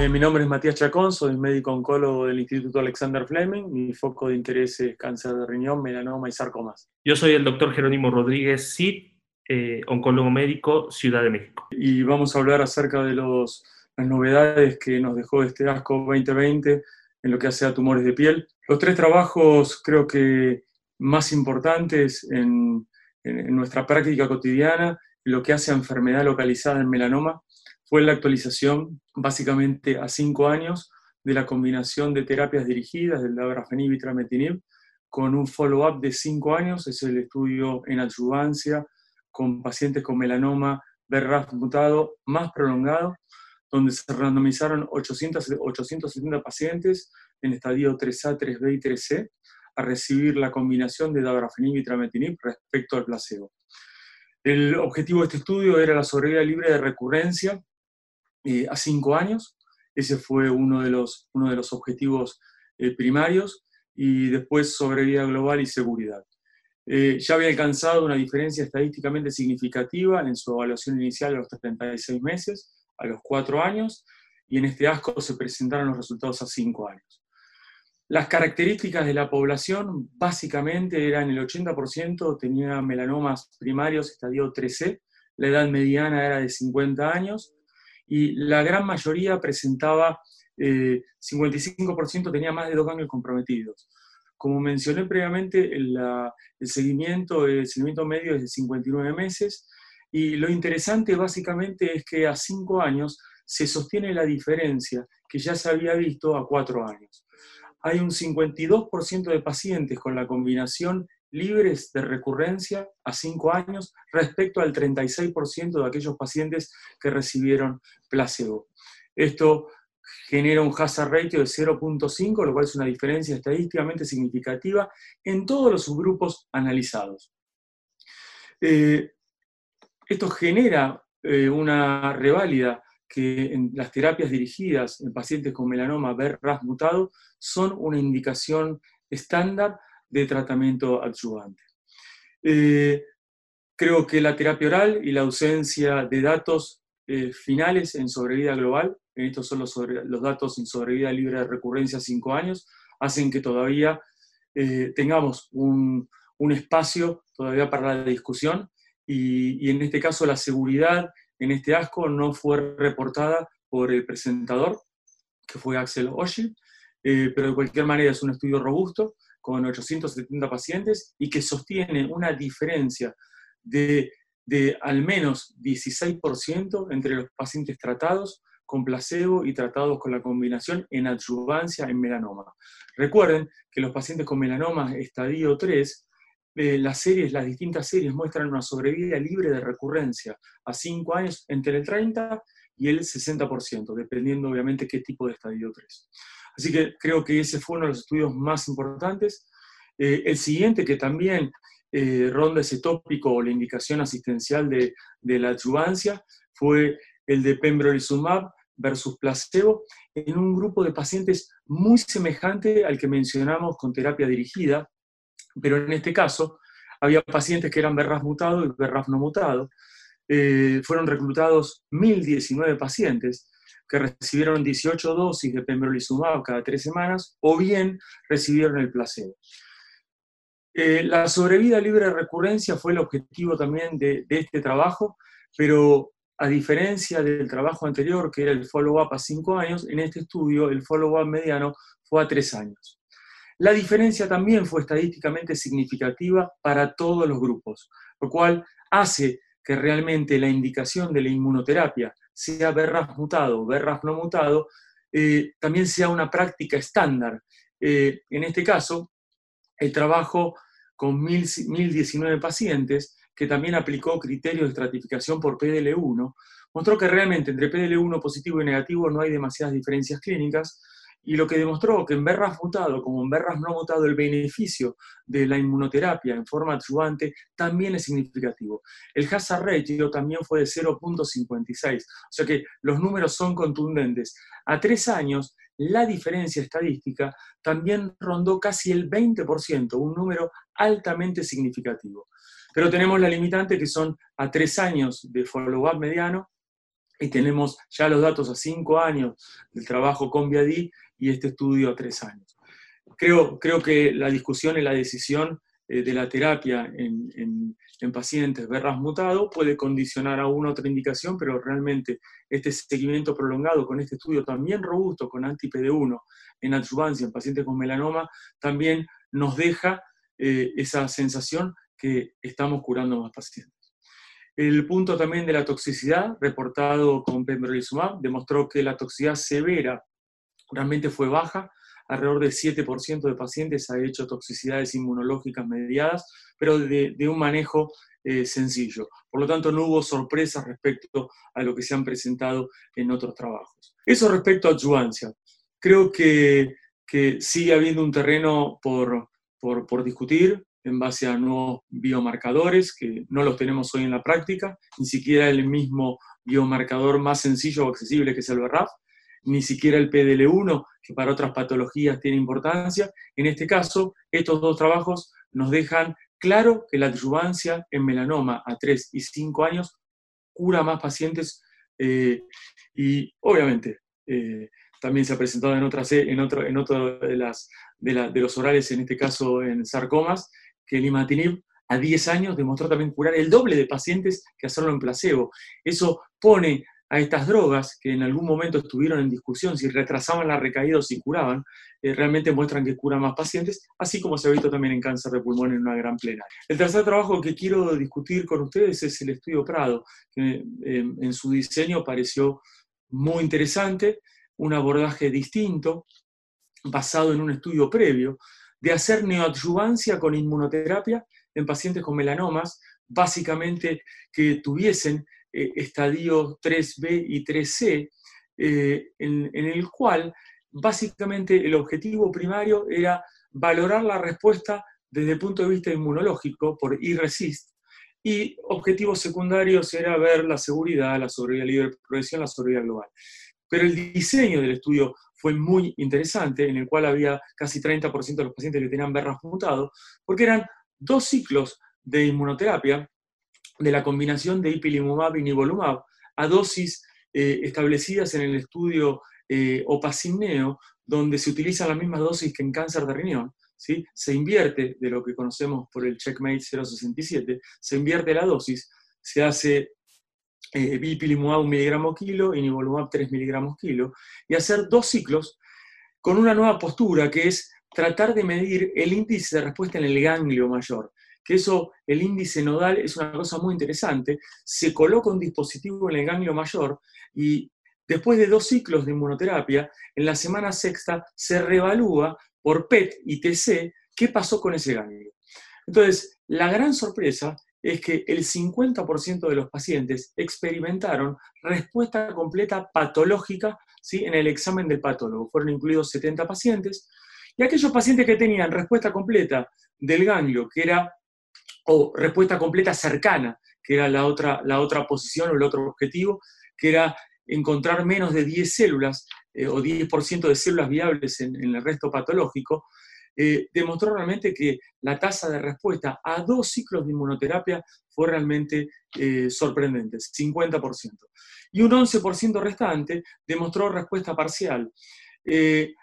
Eh, mi nombre es Matías Chacón, soy médico oncólogo del Instituto Alexander Fleming. Mi foco de interés es cáncer de riñón, melanoma y sarcomas. Yo soy el doctor Jerónimo Rodríguez Cid, eh, oncólogo médico, Ciudad de México. Y vamos a hablar acerca de los, las novedades que nos dejó este ASCO 2020 en lo que hace a tumores de piel. Los tres trabajos creo que más importantes en, en nuestra práctica cotidiana, lo que hace a enfermedad localizada en melanoma, fue la actualización básicamente a cinco años de la combinación de terapias dirigidas del dabrafenib y trametinib con un follow-up de cinco años, es el estudio en adyuvancia con pacientes con melanoma BRAF mutado más prolongado, donde se randomizaron 800, 870 pacientes en estadio 3A, 3B y 3C a recibir la combinación de dabrafenib y trametinib respecto al placebo. El objetivo de este estudio era la sobrevida libre de recurrencia eh, a cinco años. Ese fue uno de los, uno de los objetivos eh, primarios y después sobrevida global y seguridad. Eh, ya había alcanzado una diferencia estadísticamente significativa en su evaluación inicial a los 36 meses, a los cuatro años, y en este ASCO se presentaron los resultados a cinco años. Las características de la población básicamente eran el 80% tenía melanomas primarios estadio 3C, la edad mediana era de 50 años, y la gran mayoría presentaba, 55% eh, tenía más de dos ganglios comprometidos. Como mencioné previamente, el, seguimiento, el seguimiento medio es de 59 meses y lo interesante básicamente es que a 5 años se sostiene la diferencia que ya se había visto a 4 años. Hay un 52% de pacientes con la combinación libres de recurrencia a 5 años respecto al 36% de aquellos pacientes que recibieron placebo. Esto genera un hazard ratio de 0.5, lo cual es una diferencia estadísticamente significativa en todos los subgrupos analizados. Eh, esto genera eh, una reválida que en las terapias dirigidas en pacientes con melanoma BRAF mutado son una indicación estándar de tratamiento adyuvante. Eh, creo que la terapia oral y la ausencia de datos eh, finales en sobrevida global, en estos son los, los, datos en sobrevida libre de recurrencia a 5 años, hacen que todavía eh, tengamos un, un, espacio todavía para la discusión y, y, en este caso la seguridad en este ASCO no fue reportada por el presentador, que fue Axel Oshie, pero de cualquier manera es un estudio robusto con 870 pacientes y que sostiene una diferencia de, al menos 16% entre los pacientes tratados con placebo y tratados con la combinación en adyuvancia en melanoma. Recuerden que los pacientes con melanoma estadio 3, eh, las series, las distintas series muestran una sobrevida libre de recurrencia a 5 años entre el 30 y el 60%, dependiendo obviamente qué tipo de estadio 3. Así que creo que ese fue uno de los estudios más importantes. Eh, el siguiente, que también eh, ronda ese tópico o la indicación asistencial de, la adyuvancia, fue el de pembrolizumab versus placebo en un grupo de pacientes muy semejante al que mencionamos con terapia dirigida, pero en este caso había pacientes que eran BRAF mutado y BRAF no mutado. Eh, fueron reclutados 1.019 pacientes que recibieron 18 dosis de pembrolizumab cada tres semanas o bien recibieron el placebo. Eh, la sobrevida libre de recurrencia fue el objetivo también de, este trabajo, pero a diferencia del trabajo anterior, que era el follow-up a cinco años, en este estudio el follow-up mediano fue a tres años. La diferencia también fue estadísticamente significativa para todos los grupos, lo cual hace que realmente la indicación de la inmunoterapia sea BRAF mutado o no mutado, eh, también sea una práctica estándar. Eh, en este caso, el trabajo con 1019 pacientes, que también aplicó criterios de estratificación por PDL1, mostró que realmente entre PDL1 positivo y negativo no hay demasiadas diferencias clínicas, y lo que demostró que en BRAF mutado como en BRAF no mutado el beneficio de la inmunoterapia en forma adyuvante también es significativo. El hazard ratio también fue de 0.56, o sea que los números son contundentes. A tres años, la diferencia estadística también rondó casi el 20%, un número altamente significativo. Pero tenemos la limitante que son a tres años de follow-up mediano y tenemos ya los datos a cinco años del trabajo con Viadí y este estudio a tres años. Creo, creo que la discusión y la decisión eh, de la terapia en, en, pacientes verras mutado puede condicionar a una otra indicación, pero realmente este seguimiento prolongado con este estudio también robusto con anti-PD1 en adyuvancia en pacientes con melanoma también nos deja eh, esa sensación que estamos curando más pacientes. El punto también de la toxicidad, reportado con pembrolizumab, demostró que la toxicidad severa realmente fue baja, alrededor del 7% de pacientes ha hecho toxicidades inmunológicas mediadas, pero de, un manejo eh, sencillo. Por lo tanto, no hubo sorpresas respecto a lo que se han presentado en otros trabajos. Eso respecto a adjuvancia. Creo que, sigue habiendo un terreno por, por, por discutir en base a nuevos biomarcadores que no los tenemos hoy en la práctica, ni siquiera el mismo biomarcador más sencillo o accesible que es el BRAF, ni siquiera el PDL1, que para otras patologías tiene importancia. En este caso, estos dos trabajos nos dejan claro que la adyuvancia en melanoma a 3 y 5 años cura más pacientes eh, y obviamente eh, también se ha presentado en, otras, en otro, en otro de, las, de, de los orales, en este caso en sarcomas, que el imatinib a 10 años demostró también curar el doble de pacientes que hacerlo en placebo. Eso pone a estas drogas, que en algún momento estuvieron en discusión si retrasaban la recaída o si curaban, eh, realmente muestran que curan más pacientes, así como se ha visto también en cáncer de pulmón en una gran plena. El tercer trabajo que quiero discutir con ustedes es el estudio Prado, que eh, en su diseño pareció muy interesante, un abordaje distinto, basado en un estudio previo, de hacer neoadyuvancia con inmunoterapia en pacientes con melanomas, básicamente que tuviesen eh, estadio 3B y 3C, eh, en, el cual básicamente el objetivo primario era valorar la respuesta desde el punto de vista inmunológico por IRESIST, y objetivos secundarios era ver la seguridad, la sobrevida libre de progresión, la sobrevida global. Pero el diseño del estudio fue muy interesante, en el cual había casi 30% de los pacientes que tenían BRAF mutado, porque eran dos ciclos de inmunoterapia de la combinación de ipilimumab y nivolumab a dosis eh, establecidas en el estudio eh, OPACINEO, donde se utilizan las mismas dosis que en cáncer de riñón, ¿sí? se invierte de lo que conocemos por el Checkmate 067, se invierte la dosis, se hace eh, ipilimumab 1 miligramo kilo y nivolumab 3 miligramos kilo, y hacer dos ciclos con una nueva postura que es tratar de medir el índice de respuesta en el ganglio mayor. Que eso, el índice nodal es una cosa muy interesante. Se coloca un dispositivo en el ganglio mayor y después de dos ciclos de inmunoterapia, en la semana sexta se reevalúa por PET y TC qué pasó con ese ganglio. Entonces, la gran sorpresa es que el 50% de los pacientes experimentaron respuesta completa patológica ¿sí? en el examen del patólogo. Fueron incluidos 70 pacientes. Y aquellos pacientes que tenían respuesta completa del ganglio, que era, o respuesta completa cercana, que era la otra, la otra posición o el otro objetivo, que era encontrar menos de 10 células eh, o 10% de células viables en, el resto patológico, eh, demostró realmente que la tasa de respuesta a dos ciclos de inmunoterapia fue realmente eh, sorprendente, 50%. Y un 11% restante demostró respuesta parcial. Eh,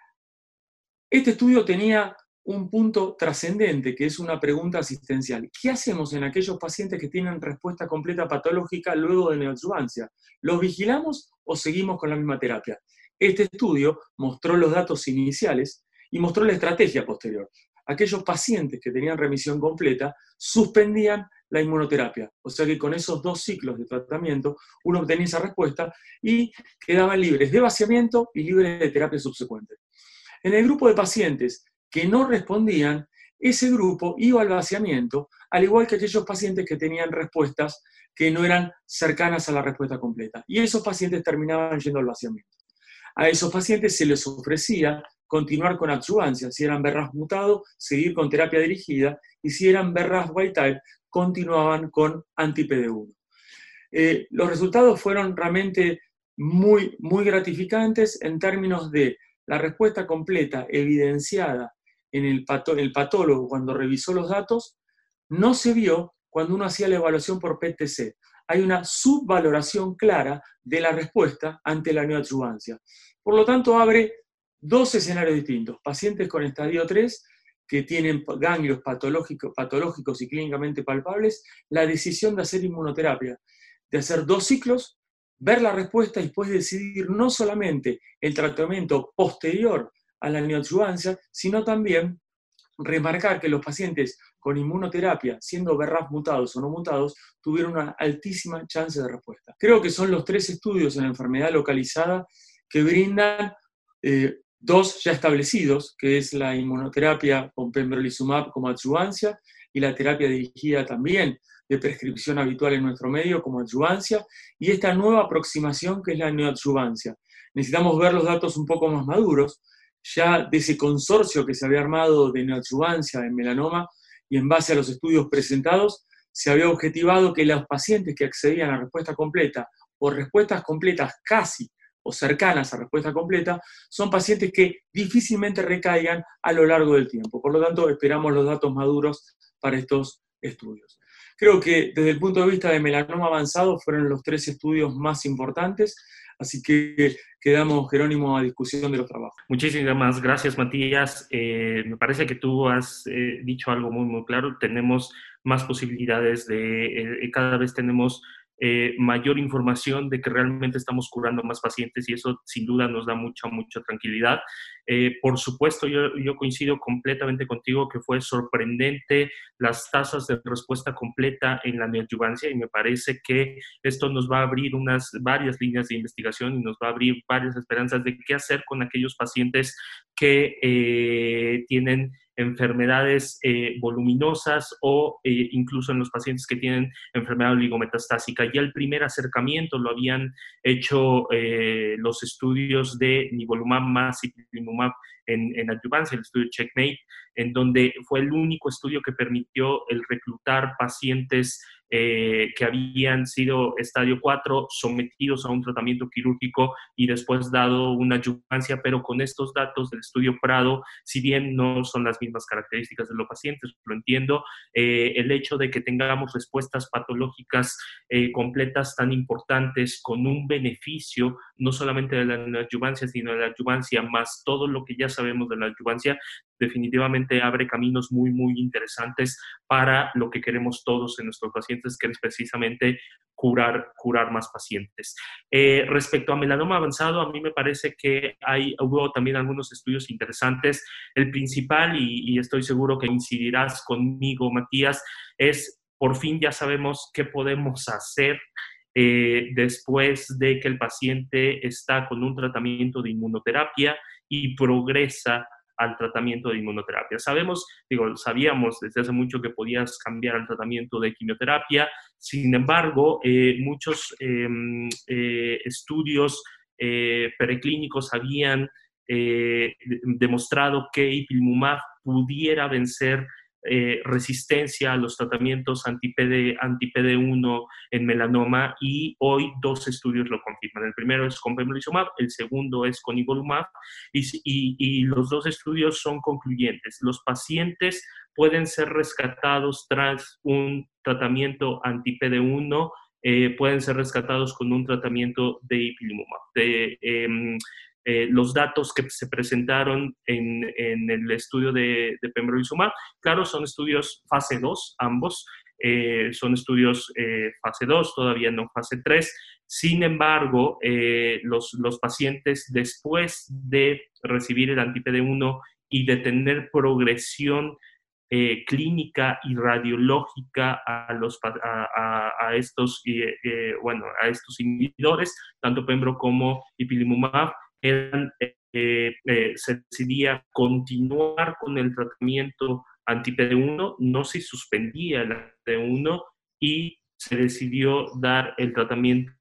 este estudio tenía un punto trascendente, que es una pregunta asistencial. ¿Qué hacemos en aquellos pacientes que tienen respuesta completa patológica luego de neoadjuvancia? ¿Los vigilamos o seguimos con la misma terapia? Este estudio mostró los datos iniciales y mostró la estrategia posterior. Aquellos pacientes que tenían remisión completa suspendían la inmunoterapia. O sea que con esos dos ciclos de tratamiento uno obtenía esa respuesta y quedaban libres de vaciamiento y libres de terapia subsecuente. En el grupo de pacientes que no respondían, ese grupo iba al vaciamiento, al igual que aquellos pacientes que tenían respuestas que no eran cercanas a la respuesta completa. Y esos pacientes terminaban yendo al vaciamiento. A esos pacientes se les ofrecía continuar con adyuvancia. Si eran berras mutado, seguir con terapia dirigida. Y si eran berras white type, continuaban con anti-PD1. Eh, los resultados fueron realmente muy, muy gratificantes en términos de la respuesta completa evidenciada en el, el patólogo cuando revisó los datos, no se vio cuando uno hacía la evaluación por PTC. hay una subvaloración clara de la respuesta ante la neoadjuvancia. Por lo tanto, abre dos escenarios distintos. Pacientes con estadio 3 que tienen ganglios patológicos, patológicos y clínicamente palpables, la decisión de hacer inmunoterapia, de hacer dos ciclos, ver la respuesta y después decidir no solamente el tratamiento posterior a la neoadjuvancia, sino también remarcar que los pacientes con inmunoterapia, siendo BRAF mutados o no mutados, tuvieron una altísima chance de respuesta. Creo que son los tres estudios en la enfermedad localizada que brindan eh, dos ya establecidos, que es la inmunoterapia con pembrolizumab como adjuvancia y la terapia dirigida también de prescripción habitual en nuestro medio como adjuvancia, y esta nueva aproximación que es la neoadjuvancia. Necesitamos ver los datos un poco más maduros, ya de ese consorcio que se había armado de neoadjuvancia en melanoma y en base a los estudios presentados, se había objetivado que los pacientes que accedían a respuesta completa o respuestas completas casi o cercanas a respuesta completa, son pacientes que difícilmente recaigan a lo largo del tiempo. Por lo tanto, esperamos los datos maduros para estos estudios. Creo que desde el punto de vista de melanoma avanzado fueron los tres estudios más importantes, así que quedamos, Jerónimo, a discusión de los trabajos. Muchísimas gracias, Matías. Eh, me parece que tú has eh, dicho algo muy, muy claro. Tenemos más posibilidades de, eh, cada vez tenemos eh, mayor información de que realmente estamos curando más pacientes y eso sin duda nos da mucha, mucha tranquilidad. Eh, por supuesto, yo, yo, coincido completamente contigo que fue sorprendente las tasas de respuesta completa en la neoadjuvancia y me parece que esto nos va a abrir unas varias líneas de investigación y nos va a abrir varias esperanzas de qué hacer con aquellos pacientes que eh, tienen enfermedades eh, voluminosas o eh, incluso en los pacientes que tienen enfermedad oligometastásica. Ya el primer acercamiento lo habían hecho eh, los estudios de nivolumab más ipilimumab en, en el estudio Checkmate, en donde fue el único estudio que permitió el reclutar pacientes eh, que habían sido estadio 4 sometidos a un tratamiento quirúrgico y después dado una adyuvancia, pero con estos datos del estudio Prado, si bien no son las mismas características de los pacientes, lo entiendo, eh, el hecho de que tengamos respuestas patológicas eh, completas tan importantes con un beneficio no solamente de la adyuvancia, sino de la adyuvancia más todo lo que ya sabemos de la adyuvancia, definitivamente abre caminos muy, muy interesantes para lo que queremos todos en nuestros pacientes, que es precisamente curar, curar más pacientes. Eh, respecto a melanoma avanzado, a mí me parece que hay, hubo también algunos estudios interesantes. El principal, y, estoy seguro que incidirás conmigo, Matías, es por fin ya sabemos qué podemos hacer eh, después de que el paciente está con un tratamiento de inmunoterapia y progresa al tratamiento de inmunoterapia. Sabemos, digo, sabíamos desde hace mucho que podías cambiar al tratamiento de quimioterapia, sin embargo, eh, muchos em, eh, estudios preclínicos habían demostrado que ipilimumab pudiera vencer eh, resistencia a los tratamientos anti-PD, anti-PD1 en melanoma y hoy dos estudios lo confirman. El primero es con pembrolizumab, el segundo es con ivolumab y, y, los dos estudios son concluyentes. Los pacientes pueden ser rescatados tras un tratamiento anti-PD1 eh, pueden ser rescatados con un tratamiento de ipilimumab. Em, eh, los datos que se presentaron en, el estudio de, de, pembrolizumab. Claro, son estudios fase 2, ambos. Eh, son estudios eh, fase 2, todavía no fase 3. Sin embargo, los, pacientes después de recibir el anti-PD1 y de tener progresión clínica y radiológica a, estos, bueno, a estos inhibidores, tanto Pembro como Ipilimumab, eran, eh, eh, se decidía continuar con el tratamiento anti-PD1, no se suspendía el PD1 y se decidió dar el tratamiento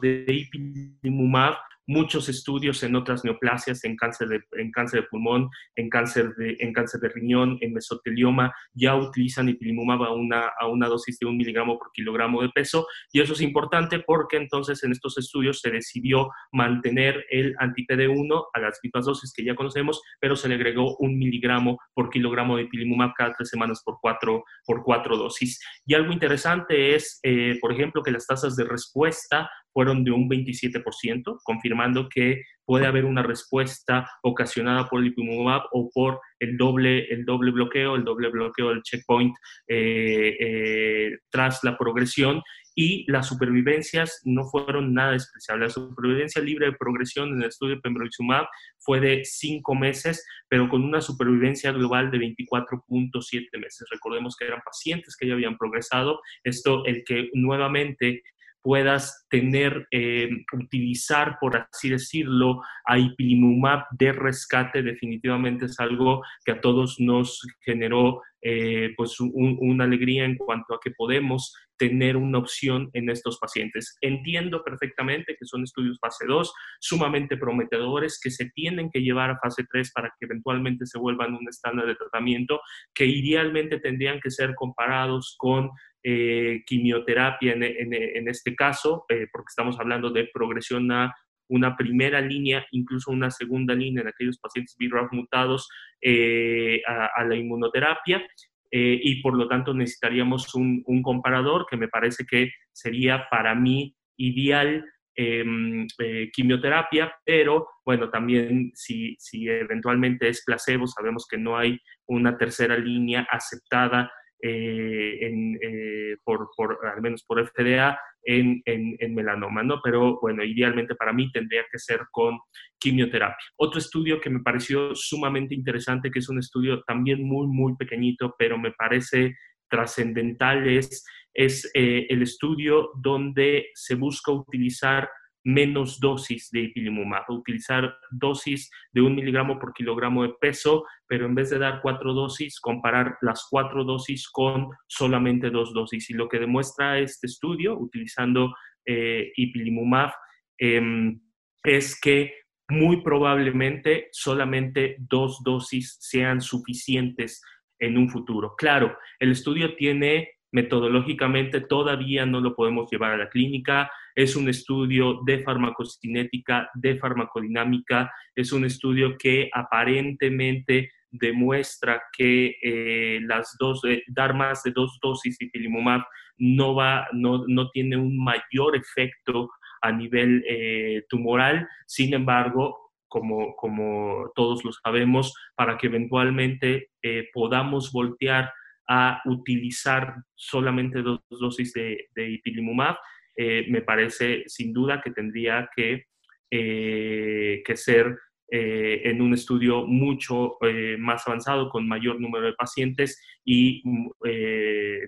de ipilimumab muchos estudios en otras neoplasias, en cáncer de, en cáncer de pulmón, en cáncer de, en cáncer de riñón, en mesotelioma, ya utilizan ipilimumab a una, a una dosis de un miligramo por kilogramo de peso. Y eso es importante porque entonces en estos estudios se decidió mantener el anti-PD1 a las mismas dosis que ya conocemos, pero se le agregó un miligramo por kilogramo de ipilimumab cada tres semanas por cuatro, por cuatro dosis. Y algo interesante es, eh, por ejemplo, que las tasas de respuesta fueron de un 27%, confirmando que puede haber una respuesta ocasionada por el ipilimumab o por el doble, el doble bloqueo, el doble bloqueo del checkpoint eh, eh, tras la progresión y las supervivencias no fueron nada despreciables. La supervivencia libre de progresión en el estudio de pembrolizumab fue de 5 meses, pero con una supervivencia global de 24.7 meses. Recordemos que eran pacientes que ya habían progresado. Esto, el que nuevamente puedas tener, eh, utilizar, por así decirlo, a ipilimumab de rescate, definitivamente es algo que a todos nos generó eh, pues una alegría en cuanto a que podemos tener una opción en estos pacientes. Entiendo perfectamente que son estudios fase 2 sumamente prometedores que se tienen que llevar a fase 3 para que eventualmente se vuelvan un estándar de tratamiento que idealmente tendrían que ser comparados con eh, quimioterapia en, este caso, eh, porque estamos hablando de progresión a una primera línea, incluso una segunda línea en aquellos pacientes BRAF mutados eh, a, la inmunoterapia. y por lo tanto necesitaríamos un, comparador que me parece que sería para mí ideal em, quimioterapia, pero bueno, también si, si eventualmente es placebo, sabemos que no hay una tercera línea aceptada eh, en, eh, por, por, al menos por FDA en, en, melanoma, ¿no? Pero bueno, idealmente para mí tendría que ser con quimioterapia. Otro estudio que me pareció sumamente interesante, que es un estudio también muy, muy pequeñito, pero me parece trascendental, es, es eh, el estudio donde se busca utilizar menos dosis de ipilimumab, utilizar dosis de un miligramo por kilogramo de peso, pero en vez de dar cuatro dosis, comparar las cuatro dosis con solamente dos dosis. Y lo que demuestra este estudio, utilizando eh, ipilimumab, em, es que muy probablemente solamente dos dosis sean suficientes en un futuro. Claro, el estudio tiene metodológicamente todavía no lo podemos llevar a la clínica, es un estudio de farmacocinética, de farmacodinámica, es un estudio que aparentemente demuestra que eh, las dos, eh, dar más de dos dosis de ipilimumab no, va, no, no tiene un mayor efecto a nivel eh, tumoral. Sin embargo, como, como, todos lo sabemos, para que eventualmente podamos voltear a utilizar solamente dos dosis de, de ipilimumab, eh, me parece sin duda que tendría que, eh, que ser eh, en un estudio mucho más avanzado, con mayor número de pacientes y mm,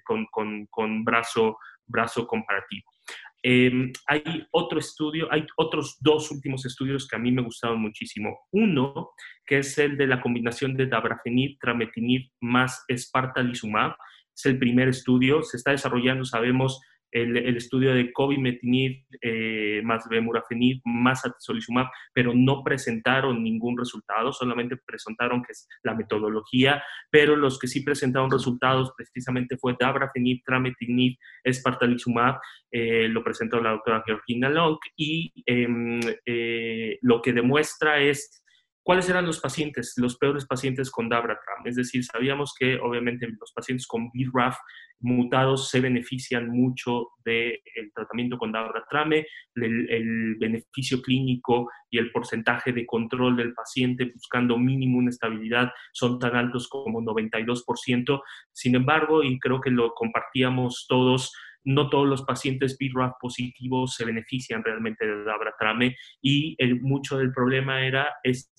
con, con, con, brazo, brazo comparativo. Em, hay otro estudio, hay otros dos últimos estudios que a mí me gustaron muchísimo. Uno, que es el de la combinación de dabrafenib, trametinib más espartalizumab. Es el primer estudio, se está desarrollando, sabemos, el, estudio de COVID-19 eh, más bemurafenib más atezolizumab, pero no presentaron ningún resultado, solamente presentaron que es la metodología, pero los que sí presentaron resultados precisamente fue dabrafenib, trametinib, espartalizumab, eh, lo presentó la doctora Georgina Long, y em, eh, lo que demuestra es ¿Cuáles eran los pacientes, los peores pacientes con Dabratram? Es decir, sabíamos que obviamente los pacientes con BRAF mutados se benefician mucho del tratamiento con Dabratrame, el, el, beneficio clínico y el porcentaje de control del paciente buscando mínimo una estabilidad son tan altos como 92%. Sin embargo, y creo que lo compartíamos todos, no todos los pacientes BRAF positivos se benefician realmente de Dabratrame y el, mucho del problema era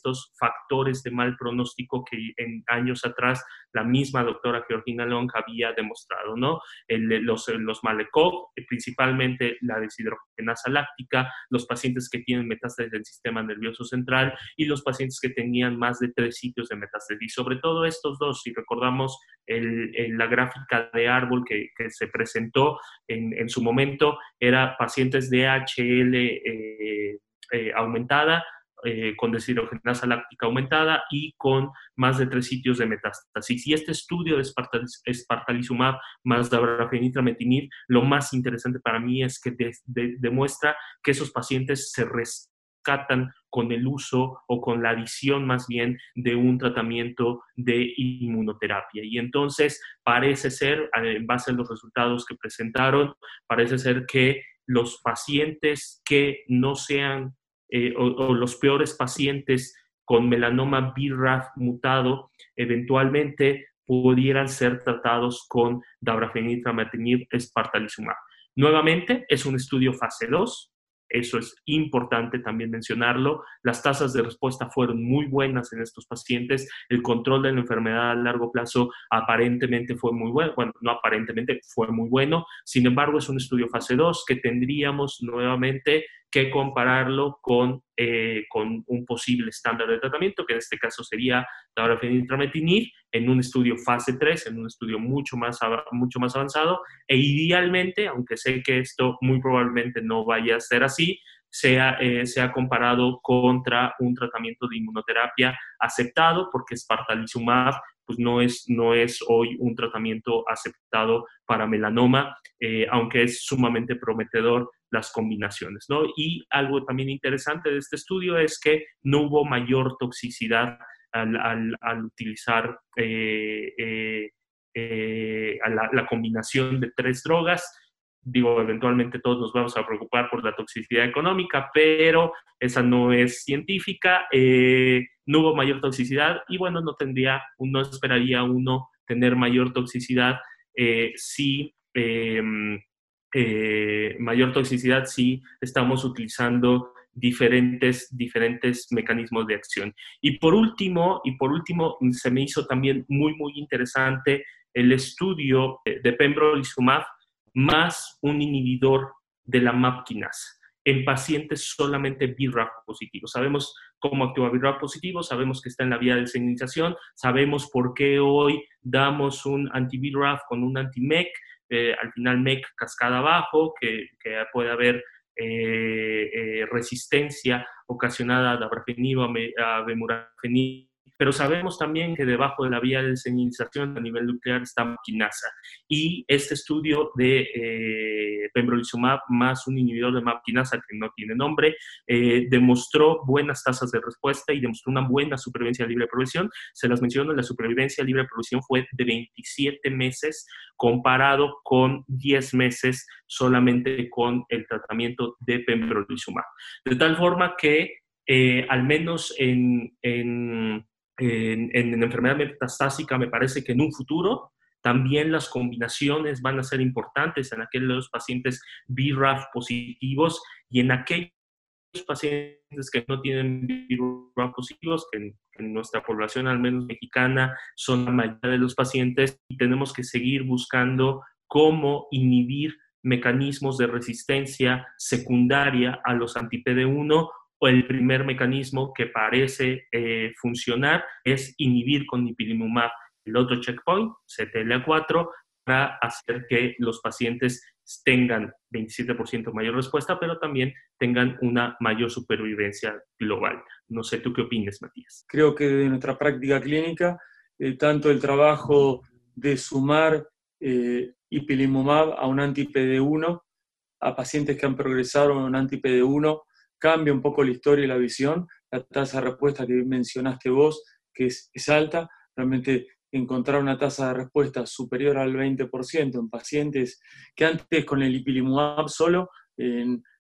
estos factores de mal pronóstico que en años atrás la misma doctora Georgina Long había demostrado, ¿no? los, los Malecov, principalmente la deshidrogenasa láctica, los pacientes que tienen metástasis del sistema nervioso central y los pacientes que tenían más de tres sitios de metástasis. Y sobre todo estos dos, si recordamos la gráfica de árbol que, que se presentó, en, su momento era pacientes de HL, eh, eh, aumentada, eh, con deshidrogenasa láctica aumentada y con más de tres sitios de metástasis. Y este estudio de espartalizumab más dabrafenitrametinib, lo más interesante para mí es que demuestra que esos pacientes se rescatan con el uso o con la adición más bien de un tratamiento de inmunoterapia. Y entonces parece ser, en base a los resultados que presentaron, parece ser que los pacientes que no sean eh, o, los peores pacientes con melanoma BRAF mutado eventualmente pudieran ser tratados con dabrafenitrametinib espartalizumab. Nuevamente, es un estudio fase 2, eso es importante también mencionarlo. Las tasas de respuesta fueron muy buenas en estos pacientes. El control de la enfermedad a largo plazo aparentemente fue muy bueno. Bueno, no aparentemente fue muy bueno. Sin embargo, es un estudio fase 2 que tendríamos nuevamente que compararlo con, eh, con un posible estándar de tratamiento, que en este caso sería la fenitrametinib, en un estudio fase 3, en un estudio mucho más, mucho más avanzado, e idealmente, aunque sé que esto muy probablemente no vaya a ser así, sea, eh, sea comparado contra un tratamiento de inmunoterapia aceptado, porque Spartalizumab pues no es, no es hoy un tratamiento aceptado para melanoma, eh, aunque es sumamente prometedor las combinaciones. ¿no? Y algo también interesante de este estudio es que no hubo mayor toxicidad al, utilizar eh, eh, eh, la, combinación de tres drogas. Digo, eventualmente todos nos vamos a preocupar por la toxicidad económica, pero esa no es científica. no hubo mayor toxicidad y bueno, no tendría, no esperaría uno tener mayor toxicidad si em, eh, mayor toxicidad si estamos utilizando diferentes, diferentes mecanismos de acción. Y por último, y por último, se me hizo también muy, muy interesante el estudio de pembrolizumab más un inhibidor de la MAP en pacientes solamente BRAF positivos. Sabemos cómo actúa BRAF positivo, sabemos que está en la vía de señalización, sabemos por qué hoy damos un anti-BRAF con un anti-MEC, eh, al final MEC cascada abajo, que, puede haber eh, eh, resistencia ocasionada a dabrafenib o a bemurafenib pero sabemos también que debajo de la vía de señalización a nivel nuclear está maquinasa. Y este estudio de eh, pembrolizumab más un inhibidor de maquinasa que no tiene nombre, eh, demostró buenas tasas de respuesta y demostró una buena supervivencia libre de progresión. Se las menciono, la supervivencia libre de progresión fue de 27 meses comparado con 10 meses solamente con el tratamiento de pembrolizumab. De tal forma que eh, al menos en, en, en, enfermedad metastásica me parece que en un futuro también las combinaciones van a ser importantes en aquellos pacientes BRAF positivos y en aquellos pacientes que no tienen BRAF positivos, que en, nuestra población, al menos mexicana, son la mayoría de los pacientes y tenemos que seguir buscando cómo inhibir mecanismos de resistencia secundaria a los anti-PD1 el primer mecanismo que parece eh, funcionar es inhibir con ipilimumab el otro checkpoint, CTLA4, para hacer que los pacientes tengan 27% mayor respuesta, pero también tengan una mayor supervivencia global. No sé, ¿tú qué opinas, Matías? Creo que de nuestra práctica clínica, eh, tanto el trabajo de sumar eh, ipilimumab a un anti-PD1 a pacientes que han progresado en un anti-PD1 cambia un poco la historia y la visión. La tasa de respuesta que mencionaste vos, que es, alta, realmente encontrar una tasa de respuesta superior al 20% en pacientes que antes con el ipilimumab solo,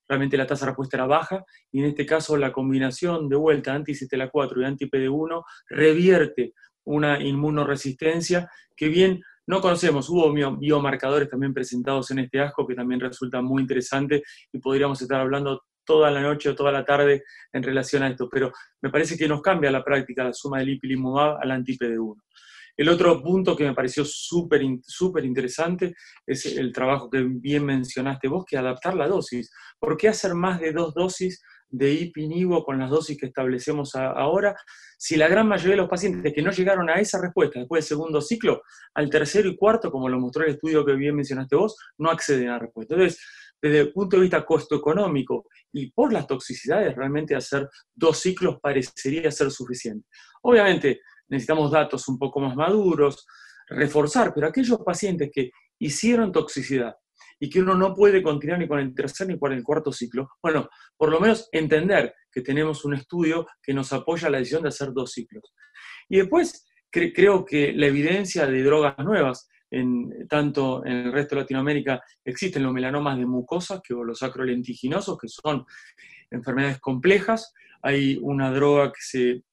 realmente la tasa de respuesta era baja, y en este caso la combinación de vuelta anti-CTLA4 y anti-PD1 revierte una inmunoresistencia que bien no conocemos, hubo biomarcadores también presentados en este ASCO que también resultan muy interesantes y podríamos estar hablando toda la noche o toda la tarde en relación a esto, pero me parece que nos cambia la práctica la suma del ipilimumab al anti-PD1. El otro punto que me pareció súper súper interesante es el trabajo que bien mencionaste vos, que adaptar la dosis. ¿Por qué hacer más de dos dosis de ipinivo con las dosis que establecemos ahora, si la gran mayoría de los pacientes que no llegaron a esa respuesta después del segundo ciclo, al tercero y cuarto, como lo mostró el estudio que bien mencionaste vos, no acceden a la respuesta? Entonces, desde el punto de vista costo económico y por las toxicidades, realmente hacer dos ciclos parecería ser suficiente. Obviamente necesitamos datos un poco más maduros, reforzar, pero aquellos pacientes que hicieron toxicidad y que uno no puede continuar ni con el tercer ni con el cuarto ciclo, bueno, por lo menos entender que tenemos un estudio que nos apoya la decisión de hacer dos ciclos. Y después creo que la evidencia de drogas nuevas, en, tanto en el resto de Latinoamérica existen los melanomas de mucosas, que, o los acrolentiginosos, que son enfermedades complejas. Hay una droga que se,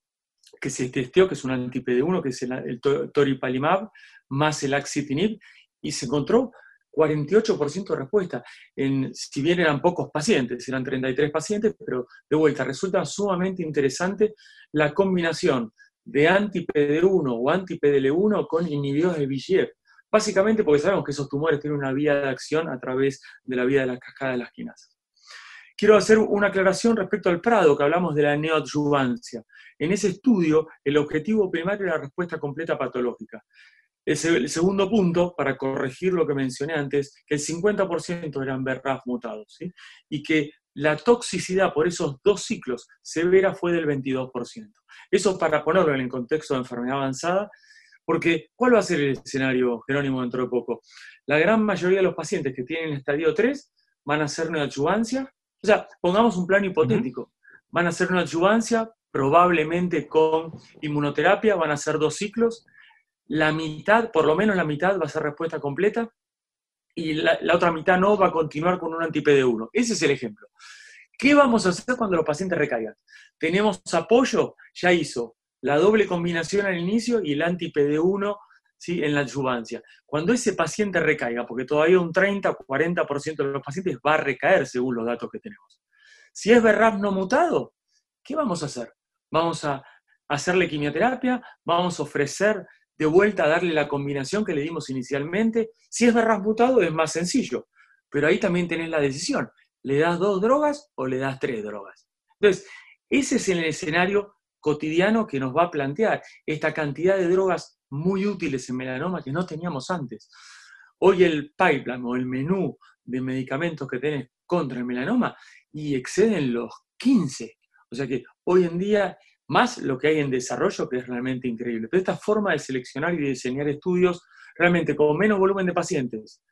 que se testeó, que es un anti-PD1, que es el, toripalimab, más el axitinib, y se encontró 48% de respuesta, en, si bien eran pocos pacientes, eran 33 pacientes, pero de vuelta, resulta sumamente interesante la combinación de anti-PD1 o anti-PDL1 con inhibidores de VEGF. Básicamente porque sabemos que esos tumores tienen una vía de acción a través de la vía de la cascada de las quinasas. Quiero hacer una aclaración respecto al Prado, que hablamos de la neoadjuvancia. En ese estudio, el objetivo primario era la respuesta completa patológica. El, segundo punto, para corregir lo que mencioné antes, que el 50% eran BRAF mutados, y que la toxicidad por esos dos ciclos severa fue del 22%. Eso para ponerlo en el contexto de enfermedad avanzada, porque ¿cuál va a ser el escenario, Jerónimo, dentro de poco? La gran mayoría de los pacientes que tienen estadio 3 van a hacer una adjuvancia. O sea, pongamos un plano hipotético. Van a hacer una adjuvancia, probablemente con inmunoterapia, van a hacer dos ciclos. La mitad, por lo menos la mitad, va a ser respuesta completa y la, otra mitad no va a continuar con un anti-PD1. Ese es el ejemplo. ¿Qué vamos a hacer cuando los pacientes recaigan? Tenemos apoyo, ya hizo la doble combinación al inicio y el anti-PD1 ¿sí? en la adjuvancia. Cuando ese paciente recaiga, porque todavía un 30 o 40% de los pacientes va a recaer según los datos que tenemos. Si es BRAF no mutado, ¿qué vamos a hacer? Vamos a hacerle quimioterapia, vamos a ofrecer de vuelta a darle la combinación que le dimos inicialmente. Si es BRAF mutado es más sencillo, pero ahí también tenés la decisión. ¿Le das dos drogas o le das tres drogas? Entonces, ese es el escenario cotidiano que nos va a plantear esta cantidad de drogas muy útiles en melanoma que no teníamos antes. Hoy el pipeline o el menú de medicamentos que tenés contra el melanoma y exceden los 15. O sea que hoy en día más lo que hay en desarrollo, que es realmente increíble. Pero esta forma de seleccionar y diseñar estudios realmente con menos volumen de pacientes,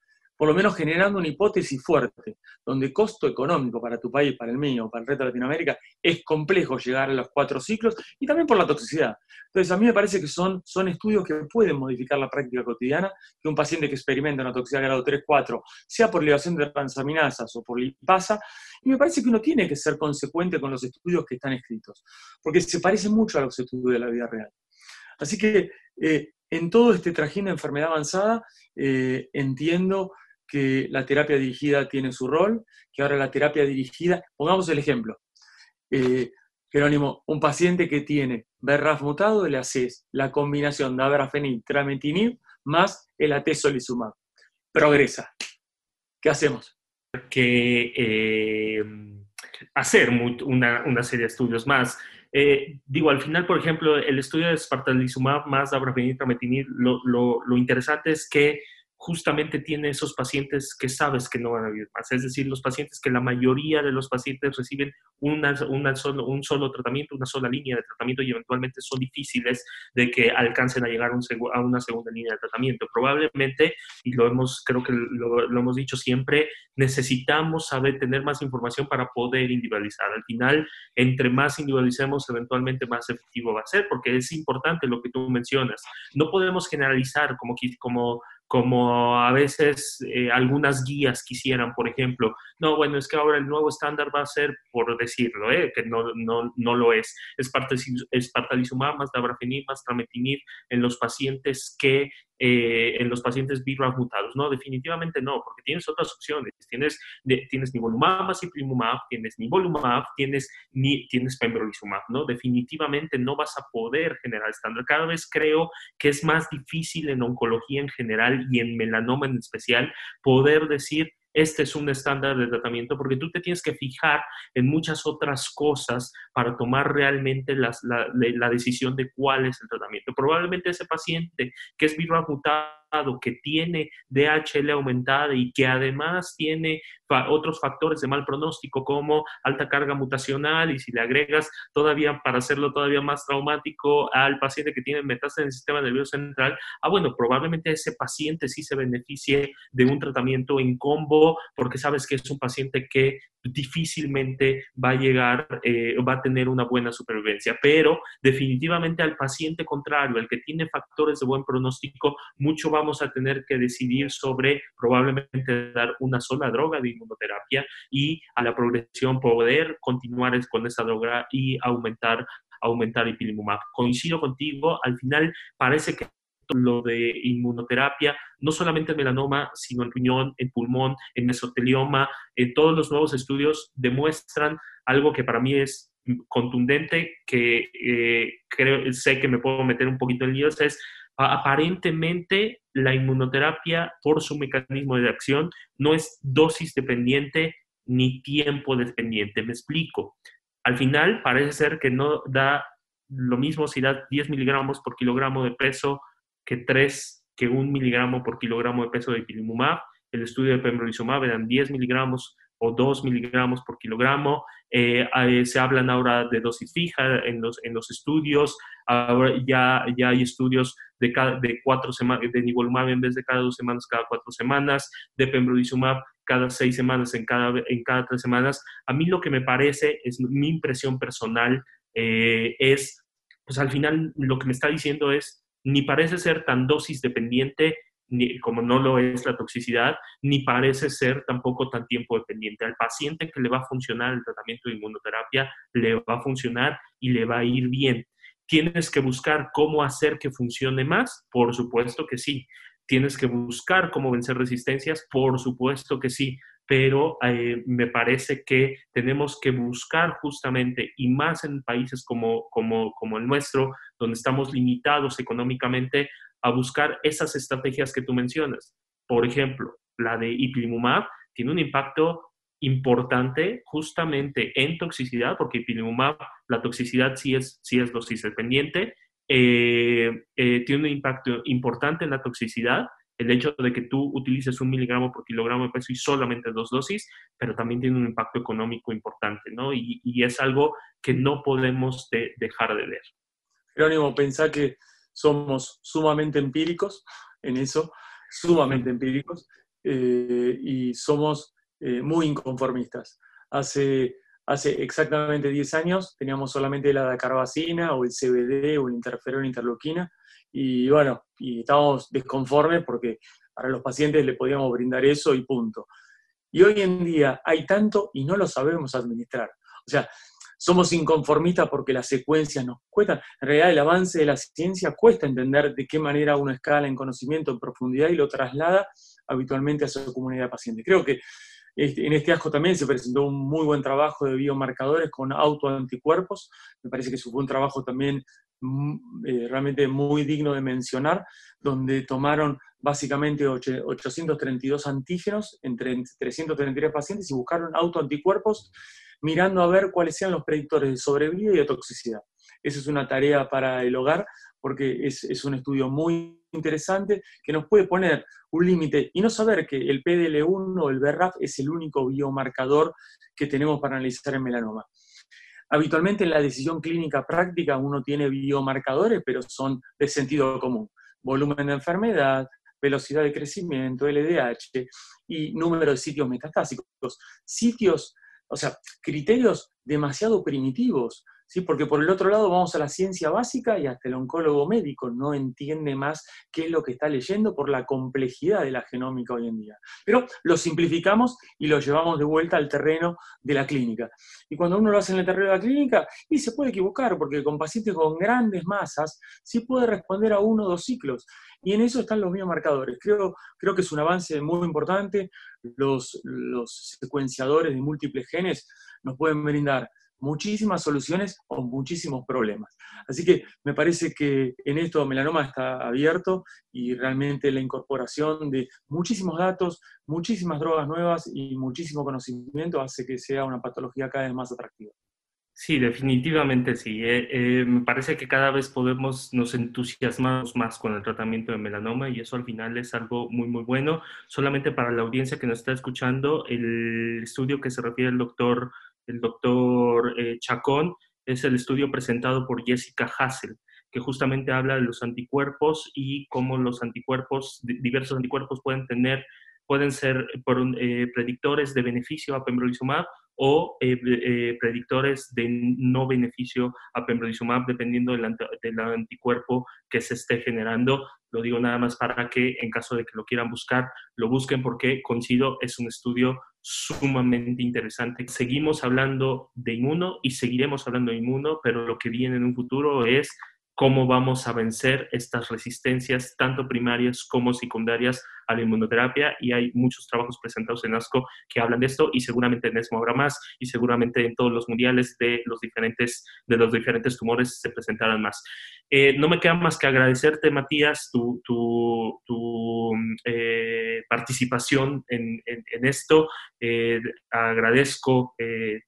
por lo menos generando una hipótesis fuerte, donde costo económico para tu país, para el mío, para el resto de Latinoamérica, es complejo llegar a los cuatro ciclos y también por la toxicidad. Entonces, a mí me parece que son, son estudios que pueden modificar la práctica cotidiana, que un paciente que experimenta una toxicidad grado 3, 4, sea por elevación de transaminasas o por lipasa, y me parece que uno tiene que ser consecuente con los estudios que están escritos, porque se parece mucho a los estudios de la vida real. Así que eh, en todo este trajín de enfermedad avanzada, eh, entiendo que la terapia dirigida tiene su rol, que ahora la terapia dirigida, pongamos el ejemplo, eh, Jerónimo, un paciente que tiene BRAF mutado, le haces la combinación de abrafenib, trametinib, más el atezolizumab. Progresa. ¿Qué hacemos? Que eh, hacer una, una, serie de estudios más. Eh, digo, al final, por ejemplo, el estudio de espartalizumab más abrafenib, trametinib, lo, lo, lo interesante es que justamente tiene esos pacientes que sabes que no van a vivir más. Es decir, los pacientes que la mayoría de los pacientes reciben una, solo, un solo tratamiento, una sola línea de tratamiento y eventualmente son difíciles de que alcancen a llegar a una segunda línea de tratamiento. Probablemente, y lo hemos, creo que lo, lo hemos dicho siempre, necesitamos saber tener más información para poder individualizar. Al final, entre más individualicemos, eventualmente más efectivo va a ser, porque es importante lo que tú mencionas. No podemos generalizar como, como como a veces eh, algunas guías quisieran, por ejemplo, no, bueno, es que ahora el nuevo estándar va a ser, por decirlo, eh, que no, no, no lo es, espartalizumab más dabrafenib más trametinib en los pacientes que eh, en los pacientes BRAF mutados. No, definitivamente no, porque tienes otras opciones. Tienes, de, tienes nivolumab más ipilimumab, tienes nivolumab, tienes, ni, tienes pembrolizumab, ¿no? Definitivamente no vas a poder generar estándar. Cada vez creo que es más difícil en oncología en general y en melanoma en especial poder decir este es un estándar de tratamiento, porque tú te tienes que fijar en muchas otras cosas para tomar realmente la, decisión de cuál es el tratamiento. Probablemente ese paciente que es virus que tiene DHL aumentada y que además tiene otros factores de mal pronóstico como alta carga mutacional y si le agregas todavía para hacerlo todavía más traumático al paciente que tiene metástasis en el sistema nervioso central, ah bueno, probablemente ese paciente sí se beneficie de un tratamiento en combo porque sabes que es un paciente que difícilmente va a llegar, eh, va a tener una buena supervivencia, pero definitivamente al paciente contrario, el que tiene factores de buen pronóstico, mucho vamos a tener que decidir sobre probablemente dar una sola droga de inmunoterapia y a la progresión poder continuar con esa droga y aumentar aumentar ipilimumab. Coincido contigo, al final parece que lo de inmunoterapia, no solamente en melanoma, sino en riñón, en pulmón, en mesotelioma, en todos los nuevos estudios demuestran algo que para mí es contundente, que eh, creo, sé que me puedo meter un poquito en líos, es aparentemente la inmunoterapia por su mecanismo de acción no es dosis dependiente ni tiempo dependiente. Me explico. Al final parece ser que no da lo mismo si da 10 miligramos por kilogramo de peso que 3, que 1 miligramo por kilogramo de peso de ipilimumab. El estudio de pembrolizumab eran 10 miligramos o 2 miligramos por kilogramo. Eh, eh, se hablan ahora de dosis fija en los, en los estudios. Ahora ya, ya hay estudios de, cada, de cuatro semanas, de nivolumab en vez de cada dos semanas, cada cuatro semanas, de pembrolizumab cada seis semanas, en cada, en cada tres semanas. A mí lo que me parece, es mi impresión personal, eh, es, pues al final lo que me está diciendo es, ni parece ser tan dosis dependiente ni, como no lo es la toxicidad, ni parece ser tampoco tan tiempo dependiente. Al paciente que le va a funcionar el tratamiento de inmunoterapia, le va a funcionar y le va a ir bien. ¿Tienes que buscar cómo hacer que funcione más? Por supuesto que sí. ¿Tienes que buscar cómo vencer resistencias? Por supuesto que sí pero eh, me parece que tenemos que buscar justamente, y más en países como, como, como el nuestro, donde estamos limitados económicamente, a buscar esas estrategias que tú mencionas. Por ejemplo, la de ipilimumab tiene un impacto importante justamente en toxicidad, porque ipilimumab, la toxicidad sí es, sí es dosis dependiente, eh, eh, tiene un impacto importante en la toxicidad, el hecho de que tú utilices un miligramo por kilogramo de peso y solamente dos dosis, pero también tiene un impacto económico importante, ¿no? Y, es algo que no podemos dejar de ver. Jerónimo, pensá que somos sumamente empíricos en eso, sumamente empíricos, eh, y somos eh, muy inconformistas. Hace, hace exactamente 10 años teníamos solamente la dacarbacina o el CBD o el interferón interloquina, y bueno, y estábamos desconformes porque para los pacientes le podíamos brindar eso y punto. Y hoy en día hay tanto y no lo sabemos administrar. O sea, somos inconformistas porque las secuencias nos cuestan. En realidad el avance de la ciencia cuesta entender de qué manera uno escala en conocimiento en profundidad y lo traslada habitualmente a su comunidad de pacientes. Creo que este, en este asco también se presentó un muy buen trabajo de biomarcadores con autoanticuerpos. Me parece que eso fue un trabajo también Mm, eh, realmente muy digno de mencionar, donde tomaron básicamente 832 antígenos entre 333 pacientes y buscaron autoanticuerpos mirando a ver cuáles sean los predictores de sobrevida y de toxicidad. Esa es una tarea para el hogar porque es, es un estudio muy interesante que nos puede poner un límite y no saber que el PDL1 o el BRAF es el único biomarcador que tenemos para analizar el melanoma. Habitualmente en la decisión clínica práctica uno tiene biomarcadores, pero son de sentido común. Volumen de enfermedad, velocidad de crecimiento, LDH y número de sitios metastásicos. Sitios, o sea, criterios demasiado primitivos ¿sí? porque por el otro lado vamos a la ciencia básica y hasta el oncólogo médico no entiende más qué es lo que está leyendo por la complejidad de la genómica hoy en día. Pero lo simplificamos y lo llevamos de vuelta al terreno de la clínica. Y cuando uno lo hace en el terreno de la clínica, y se puede equivocar, porque con pacientes con grandes masas, sí puede responder a uno o dos ciclos. Y en eso están los biomarcadores. Creo, creo que es un avance muy importante. Los, los secuenciadores de múltiples genes nos pueden brindar muchísimas soluciones o muchísimos problemas. Así que me parece que en esto melanoma está abierto y realmente la incorporación de muchísimos datos, muchísimas drogas nuevas y muchísimo conocimiento hace que sea una patología cada vez más atractiva. Sí, definitivamente sí. Eh, eh, me parece que cada vez podemos, nos entusiasmamos más con el tratamiento de melanoma y eso al final es algo muy, muy bueno. Solamente para la audiencia que nos está escuchando, el estudio que se refiere al doctor, el doctor eh, Chacón es el estudio presentado por Jessica Hassel que justamente habla de los anticuerpos y cómo los anticuerpos, diversos anticuerpos pueden tener, pueden ser predictores de beneficio a pembrolizumab o eh, eh, predictores de no beneficio a pembrolizumab dependiendo del, anticuerpo que se esté generando. Lo digo nada más para que en caso de que lo quieran buscar, lo busquen porque coincido, es un estudio sumamente interesante. Seguimos hablando de inmuno y seguiremos hablando de inmuno, pero lo que viene en un futuro es cómo vamos a vencer estas resistencias, tanto primarias como secundarias, a la inmunoterapia. Y hay muchos trabajos presentados en ASCO que hablan de esto y seguramente en ESMO habrá más y seguramente en todos los mundiales de los diferentes, de los diferentes tumores se presentarán más. Eh, no me queda más que agradecerte, Matías, tu, tu, eh, participación en, en, esto. Eh, agradezco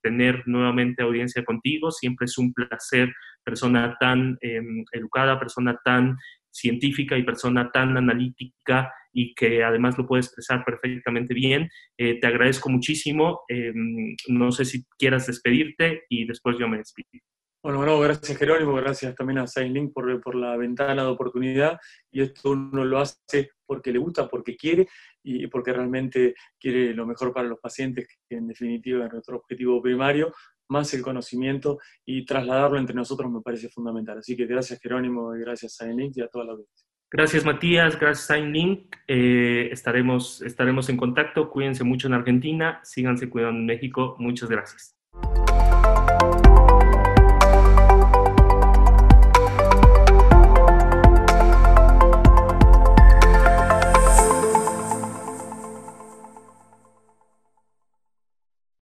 tener nuevamente audiencia contigo. Siempre es un placer persona tan em, educada, persona tan científica y persona tan analítica y que además lo puede expresar perfectamente bien. Eh, te agradezco muchísimo. Em, no sé si quieras despedirte y después yo me despido. Bueno, bueno, gracias Jerónimo, gracias también a Sailink por, por la ventana de oportunidad. Y esto uno lo hace porque le gusta, porque quiere y porque realmente quiere lo mejor para los pacientes, que en definitiva es nuestro objetivo primario, más el conocimiento y trasladarlo entre nosotros me parece fundamental. Así que gracias Jerónimo y gracias a y a toda la audiencia. Gracias Matías, gracias a eh, estaremos, estaremos en contacto, cuídense mucho en Argentina, síganse cuidando en México, muchas gracias.